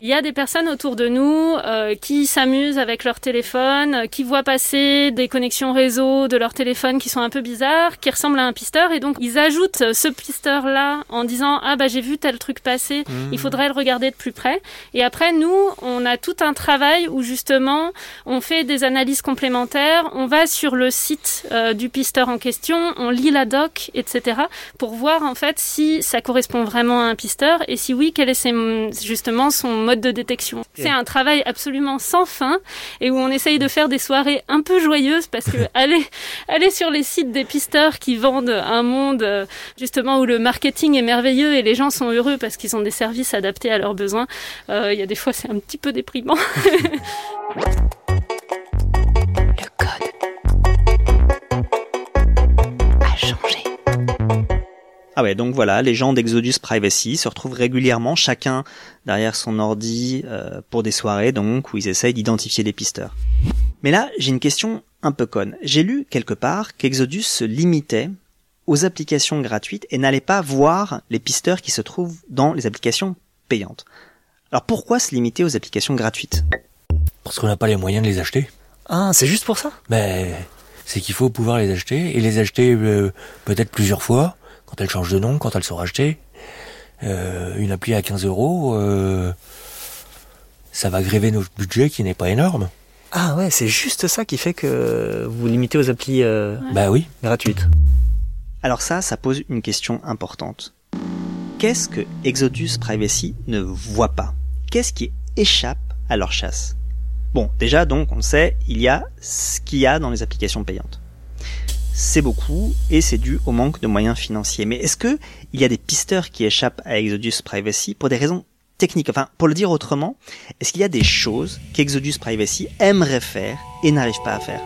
Il y a des personnes autour de nous euh, qui s'amusent avec leur téléphone, qui voient passer des connexions réseau de leur téléphone qui sont un peu bizarres, qui ressemblent à un pisteur, et donc ils ajoutent ce pisteur-là en disant ah bah j'ai vu tel truc passer, il mmh. faudrait le regarder de plus près. Et après nous, on a tout un travail où justement on fait des analyses complémentaires, on va sur le site euh, du pisteur en question, on lit la doc, etc. pour voir en fait si ça correspond vraiment à un pisteur et si oui, quel est justement son mode de détection. C'est un travail absolument sans fin et où on essaye de faire des soirées un peu joyeuses parce que aller, aller sur les sites des pisteurs qui vendent un monde euh, justement où le marketing est merveilleux et les gens sont heureux parce qu'ils ont des services adaptés à leurs besoins, euh, il y a des fois c'est un petit peu déprimant. Le code a changé. Ah ouais, donc voilà, les gens d'Exodus Privacy se retrouvent régulièrement, chacun derrière son ordi, euh, pour des soirées donc où ils essayent d'identifier des pisteurs. Mais là, j'ai une question un peu conne. J'ai lu quelque part qu'Exodus se limitait aux applications gratuites et n'allait pas voir les pisteurs qui se trouvent dans les applications payantes. Alors pourquoi se limiter aux applications gratuites? Parce qu'on n'a pas les moyens de les acheter. Ah, c'est juste pour ça? Mais c'est qu'il faut pouvoir les acheter et les acheter euh, peut-être plusieurs fois quand elles changent de nom, quand elles sont rachetées. Euh, une appli à 15 euros, euh, ça va gréver notre budget qui n'est pas énorme. Ah ouais, c'est juste ça qui fait que vous limitez aux applis bah oui. gratuites. Alors ça, ça pose une question importante. Qu'est-ce que Exodus Privacy ne voit pas? Qu'est-ce qui échappe à leur chasse? Bon, déjà donc on sait, il y a ce qu'il y a dans les applications payantes. C'est beaucoup et c'est dû au manque de moyens financiers. Mais est-ce que il y a des pisteurs qui échappent à Exodus Privacy pour des raisons techniques? Enfin, pour le dire autrement, est-ce qu'il y a des choses qu'Exodus Privacy aimerait faire et n'arrive pas à faire?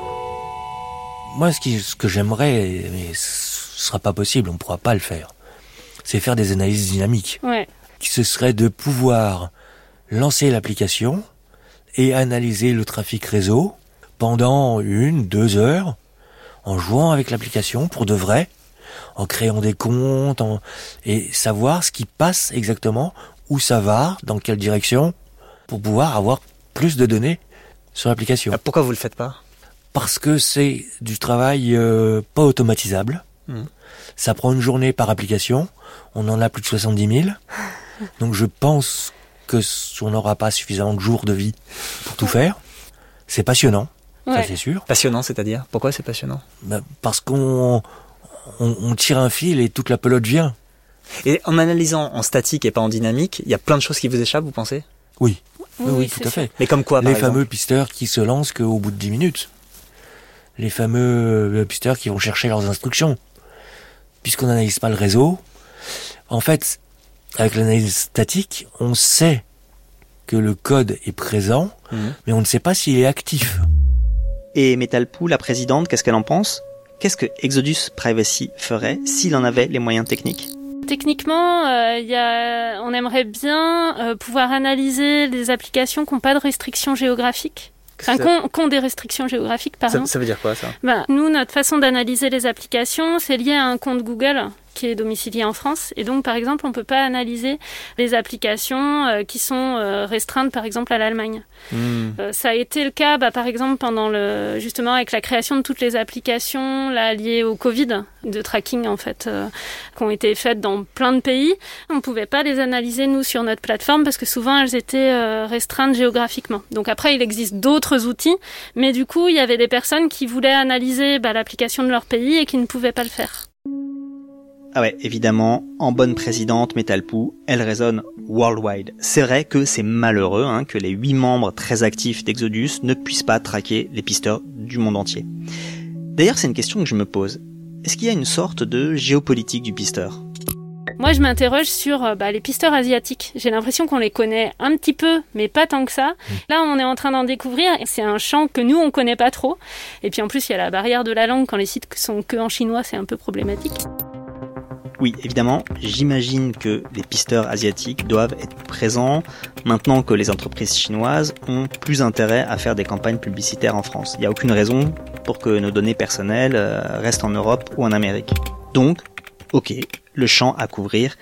Moi, ce, qui, ce que j'aimerais, mais ce sera pas possible, on pourra pas le faire, c'est faire des analyses dynamiques. Ouais. Qui ce serait de pouvoir lancer l'application, et analyser le trafic réseau pendant une, deux heures en jouant avec l'application pour de vrai, en créant des comptes, et savoir ce qui passe exactement, où ça va, dans quelle direction, pour pouvoir avoir plus de données sur l'application. Pourquoi vous le faites pas? Parce que c'est du travail euh, pas automatisable. Mmh. Ça prend une journée par application. On en a plus de 70 000. Donc je pense que on n'aura pas suffisamment de jours de vie pour tout faire. C'est passionnant, ça c'est sûr. Passionnant, c'est-à-dire? Pourquoi c'est passionnant? Ben, Parce qu'on on, tire un fil et toute la pelote vient. Et en analysant en statique et pas en dynamique, il y a plein de choses qui vous échappent, vous pensez? Oui. Oui, tout à fait. Mais comme quoi, Les fameux pisteurs qui se lancent qu'au bout de 10 minutes. Les fameux euh, pisteurs qui vont chercher leurs instructions. Puisqu'on n'analyse pas le réseau, en fait, avec l'analyse statique, on sait que le code est présent, mhm. mais on ne sait pas s'il est actif. Et Metalpoo, la présidente, qu'est-ce qu'elle en pense? Qu'est-ce que Exodus Privacy ferait s'il en avait les moyens techniques? Techniquement, euh, y a, on aimerait bien euh, pouvoir analyser les applications qui n'ont pas de restrictions géographiques. Enfin, qui ont, des restrictions géographiques, pardon. Ça, ça veut dire quoi, ça? Ben, Nous, notre façon d'analyser les applications, c'est lié à un compte Google qui est domicilié en France. Et donc, par exemple, on ne peut pas analyser les applications euh, qui sont euh, restreintes, par exemple, à l'Allemagne. Hmm. Euh, ça a été le cas, bah, par exemple, pendant le, justement, avec la création de toutes les applications là, liées au Covid, de tracking, en fait, qui ont été faites dans plein de pays. On ne pouvait pas les analyser, nous, sur notre plateforme, parce que souvent, elles étaient restreintes géographiquement. Donc après, il existe d'autres outils, mais du coup, il y avait des personnes qui voulaient analyser bah, l'application de leur pays et qui ne pouvaient pas le faire. Ah ouais, évidemment, en bonne présidente, Metalpoo, elle résonne worldwide. C'est vrai que c'est malheureux hein, que les huit membres très actifs d'Exodus ne puissent pas traquer les pisteurs du monde entier. D'ailleurs, c'est une question que je me pose. Est-ce qu'il y a une sorte de géopolitique du pisteur? Moi, je m'interroge sur euh, bah, les pisteurs asiatiques. J'ai l'impression qu'on les connaît un petit peu, mais pas tant que ça. Mmh. Là, on est en train d'en découvrir. C'est un champ que nous, on connaît pas trop. Et puis en plus, il y a la barrière de la langue. Quand les sites sont que en chinois, c'est un peu problématique. Oui, évidemment, j'imagine que les pisteurs asiatiques doivent être présents maintenant que les entreprises chinoises ont plus intérêt à faire des campagnes publicitaires en France. Il n'y a aucune raison pour que nos données personnelles euh, restent en Europe ou en Amérique. Donc, ok, le champ à couvrir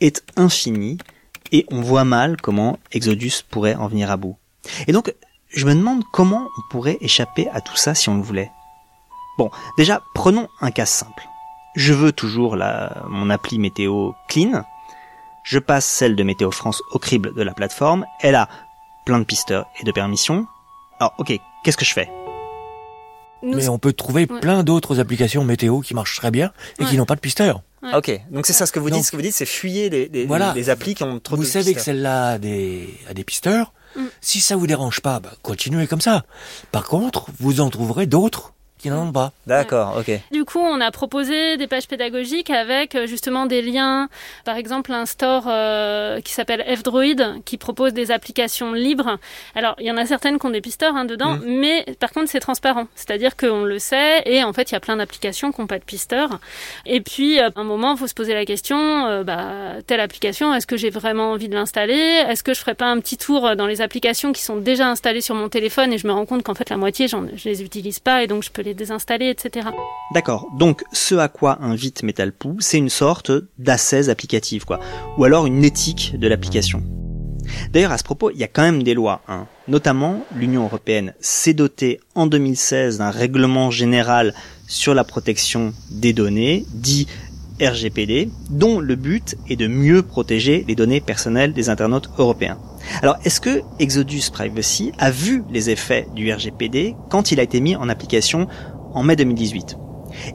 est infini et on voit mal comment Exodus pourrait en venir à bout. Et donc, je me demande comment on pourrait échapper à tout ça si on le voulait. Bon, déjà, prenons un cas simple je veux toujours la, mon appli météo clean. Je passe celle de Météo France au crible de la plateforme. Elle a plein de pisteurs et de permissions. Alors, ok, qu'est-ce que je fais? Mais on peut trouver plein d'autres applications météo qui marchent très bien et qui n'ont pas de pisteur. Ok, donc c'est ça ce que vous dites. Ce que vous dites, c'est fuyer les, les, voilà. les, applis qui ont trop vous de Vous savez que celle-là a des, a des pisteurs. Mm. Si ça vous dérange pas, bah, continuez comme ça. Par contre, vous en trouverez d'autres qui n'en pas. D'accord, ok. Du coup, on a proposé des pages pédagogiques avec euh, justement des liens, par exemple un store euh, qui s'appelle F-Droid, qui propose des applications libres. Alors, il y en a certaines qui ont des pisteurs hein, dedans, mm. mais par contre, c'est transparent. C'est-à-dire qu'on le sait, et en fait, il y a plein d'applications qui n'ont pas de pisteurs. Et puis, euh, à un moment, il faut se poser la question, bah, telle application, est-ce que j'ai vraiment envie de l'installer? Est-ce que je ferais pas un petit tour dans les applications qui sont déjà installées sur mon téléphone et je me rends compte qu'en fait, la moitié, je les utilise pas et donc je peux les désinstaller, etc. D'accord. Donc, ce à quoi invite Metalpoo, c'est une sorte d'assaise applicative, quoi. Ou alors une éthique de l'application. D'ailleurs, à ce propos, il y a quand même des lois. Hein. Notamment, l'Union européenne s'est dotée en 2016 d'un règlement général sur la protection des données, dit RGPD, dont le but est de mieux protéger les données personnelles des internautes européens. Alors, est-ce que Exodus Privacy a vu les effets du RGPD quand il a été mis en application en mai 2018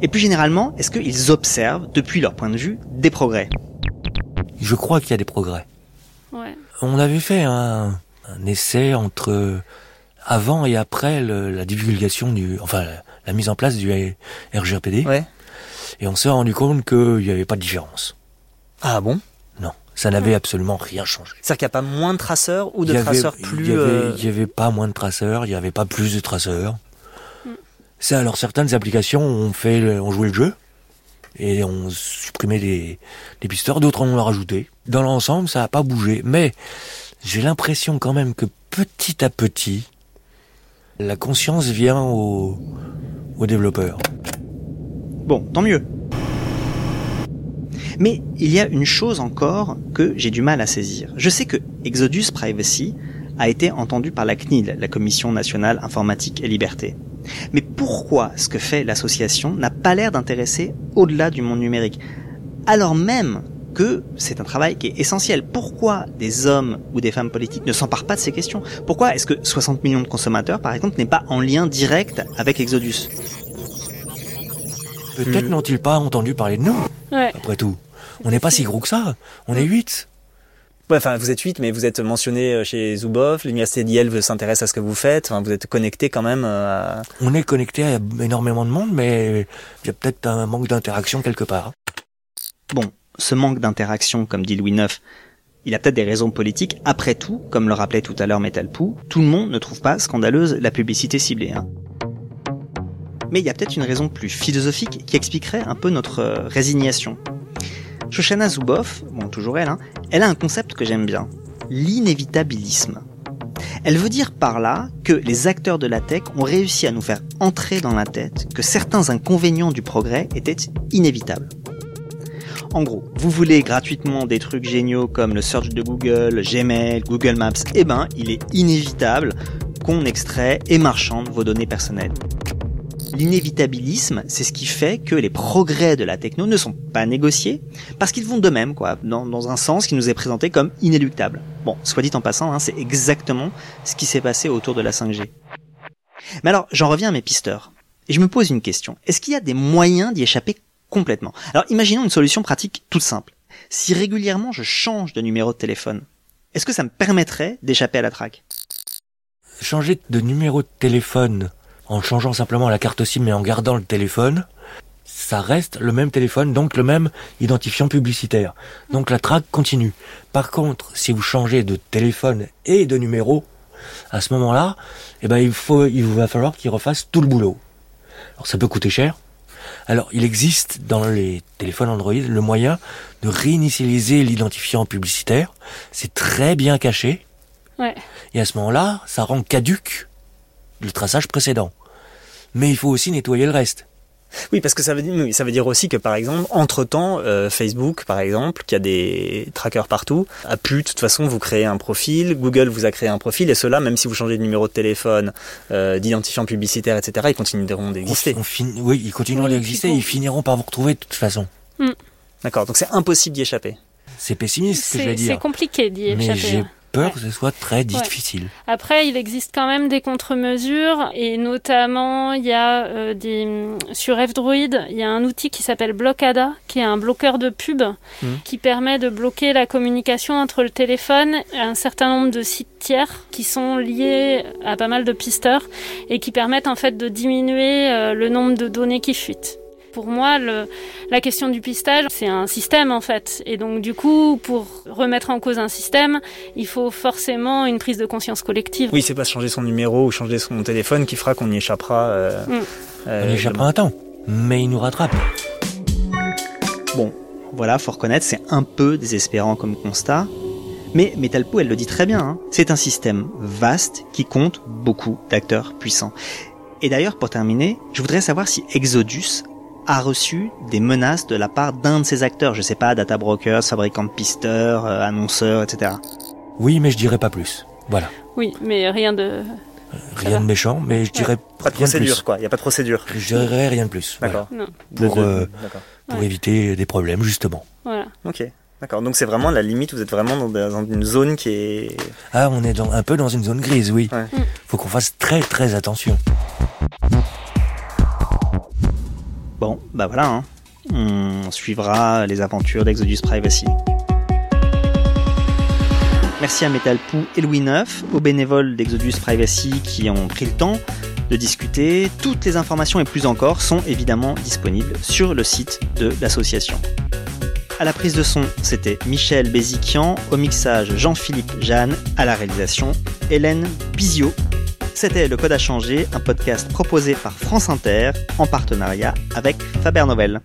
Et plus généralement, est-ce qu'ils observent, depuis leur point de vue, des progrès? Je crois qu'il y a des progrès. Ouais. On avait fait un, essai entre avant et après la divulgation du, enfin la, mise en place du RGPD. Ouais. Et on s'est rendu compte qu'il n'y avait pas de différence. Ah bon? Non. Ça n'avait absolument rien changé. C'est-à-dire qu'il n'y a pas moins de traceurs ou de traceurs plus... Euh, il n'y avait, pas moins de traceurs, il n'y avait pas plus de traceurs. Mm. C'est alors certaines applications ont fait, ont joué le jeu et ont supprimé les, les pisteurs, d'autres en ont rajouté. Dans l'ensemble, ça n'a pas bougé, mais j'ai l'impression quand même que petit à petit, la conscience vient aux, aux développeurs. Bon, tant mieux. Mais il y a une chose encore que j'ai du mal à saisir. Je sais que Exodus Privacy a été entendu par la CNIL, la Commission nationale informatique et liberté. Mais pourquoi ce que fait l'association n'a pas l'air d'intéresser au-delà du monde numérique? Alors même que c'est un travail qui est essentiel. Pourquoi des hommes ou des femmes politiques ne s'emparent pas de ces questions? Pourquoi est-ce que 60 millions de consommateurs, par exemple, n'est pas en lien direct avec Exodus? Peut-être n'ont-ils pas entendu parler de nous, après tout. On n'est pas si gros que ça. On est 8. Ouais, enfin, vous êtes 8, mais vous êtes mentionné euh, chez Zuboff, l'université d'Yale s'intéresse à ce que vous faites, enfin, vous êtes connecté quand même euh, à... On est connecté à énormément de monde, mais il y a peut-être un manque d'interaction quelque part. Bon, ce manque d'interaction, comme dit Louis IX, il a peut-être des raisons politiques. Après tout, comme le rappelait tout à l'heure Metalpou, tout le monde ne trouve pas scandaleuse la publicité ciblée. Hein. Mais il y a peut-être une raison plus philosophique qui expliquerait un peu notre euh, résignation. Shoshana Zuboff, bon toujours elle, hein, elle a un concept que j'aime bien, l'inévitabilisme. Elle veut dire par là que les acteurs de la tech ont réussi à nous faire entrer dans la tête que certains inconvénients du progrès étaient inévitables. En gros, vous voulez gratuitement des trucs géniaux comme le search de Google, Gmail, Google Maps, eh ben, il est inévitable qu'on extrait et marchande vos données personnelles. L'inévitabilisme, c'est ce qui fait que les progrès de la techno ne sont pas négociés, parce qu'ils vont de même, quoi, dans, un sens qui nous est présenté comme inéluctable. Bon, soit dit en passant, hein, c'est exactement ce qui s'est passé autour de la 5G. Mais alors, j'en reviens à mes pisteurs. Et je me pose une question. Est-ce qu'il y a des moyens d'y échapper complètement? Alors, imaginons une solution pratique toute simple. Si régulièrement je change de numéro de téléphone, est-ce que ça me permettrait d'échapper à la traque? Changer de numéro de téléphone en changeant simplement la carte SIM mais en gardant le téléphone, ça reste le même téléphone, donc le même identifiant publicitaire. Donc la traque continue. Par contre, si vous changez de téléphone et de numéro, à ce moment-là, eh ben il faut, il va falloir qu'il refasse tout le boulot. Alors ça peut coûter cher. Alors il existe dans les téléphones Android le moyen de réinitialiser l'identifiant publicitaire. C'est très bien caché. Ouais. Et à ce moment-là, ça rend caduque le traçage précédent. Mais il faut aussi nettoyer le reste. Oui, parce que ça veut dire, ça veut dire aussi que par exemple, entre temps, euh, Facebook, par exemple, qui a des trackers partout, a pu de toute façon vous créer un profil. Google vous a créé un profil, et cela, même si vous changez de numéro de téléphone, euh, d'identifiant publicitaire, etc., ils continueront d'exister. oui, ils continueront d'exister. Ils finiront par vous retrouver de toute façon. Hmm. D'accord. Donc c'est impossible d'y échapper. C'est pessimiste, ce que je vais dire. C'est compliqué d'y échapper peur que ce soit très difficile. Après, il existe quand même des contre-mesures et notamment il y a euh, des sur F-Droid, il y a un outil qui s'appelle Blockada, qui est un bloqueur de pub hmm. qui permet de bloquer la communication entre le téléphone et un certain nombre de sites tiers qui sont liés à pas mal de pisteurs et qui permettent en fait de diminuer euh, le nombre de données qui fuitent pour moi, le, la question du pistage, c'est un système en fait. Et donc du coup, pour remettre en cause un système, il faut forcément une prise de conscience collective. Oui, c'est pas changer son numéro ou changer son téléphone qui fera qu'on y échappera. Euh, mm. euh, On y échappera un temps, mais il nous rattrape. Bon, voilà, faut reconnaître, c'est un peu désespérant comme constat. Mais Metalpo, elle le dit très bien, hein. c'est un système vaste qui compte beaucoup d'acteurs puissants. Et d'ailleurs, pour terminer, je voudrais savoir si Exodus a reçu des menaces de la part d'un de ses acteurs, je sais pas, data brokers, fabricants de pisteurs, euh, annonceurs, etc. Oui, mais je dirais pas plus. Voilà. Oui, mais rien de euh, rien de méchant, mais je dirais pas de procédure, quoi. Il y a pas de procédure. Je dirais rien de plus. D'accord. Pour euh, pour éviter des problèmes justement. Voilà. Ok. D'accord. Donc c'est vraiment la limite. Vous êtes vraiment dans, une zone qui est. Ah, on est dans, un peu dans une zone grise, oui. Ouais. Faut qu'on fasse très très attention. Bon, bah voilà, hein. on suivra les aventures d'Exodus Privacy. Merci à Metalpou et Louis Neuf, aux bénévoles d'Exodus Privacy qui ont pris le temps de discuter. Toutes les informations et plus encore sont évidemment disponibles sur le site de l'association. À la prise de son, c'était Michel Béziquian, au mixage Jean-Philippe Jeanne, à la réalisation Hélène Bizio. C'était Le Code a changé, un podcast proposé par France Inter en partenariat avec Faber Novel.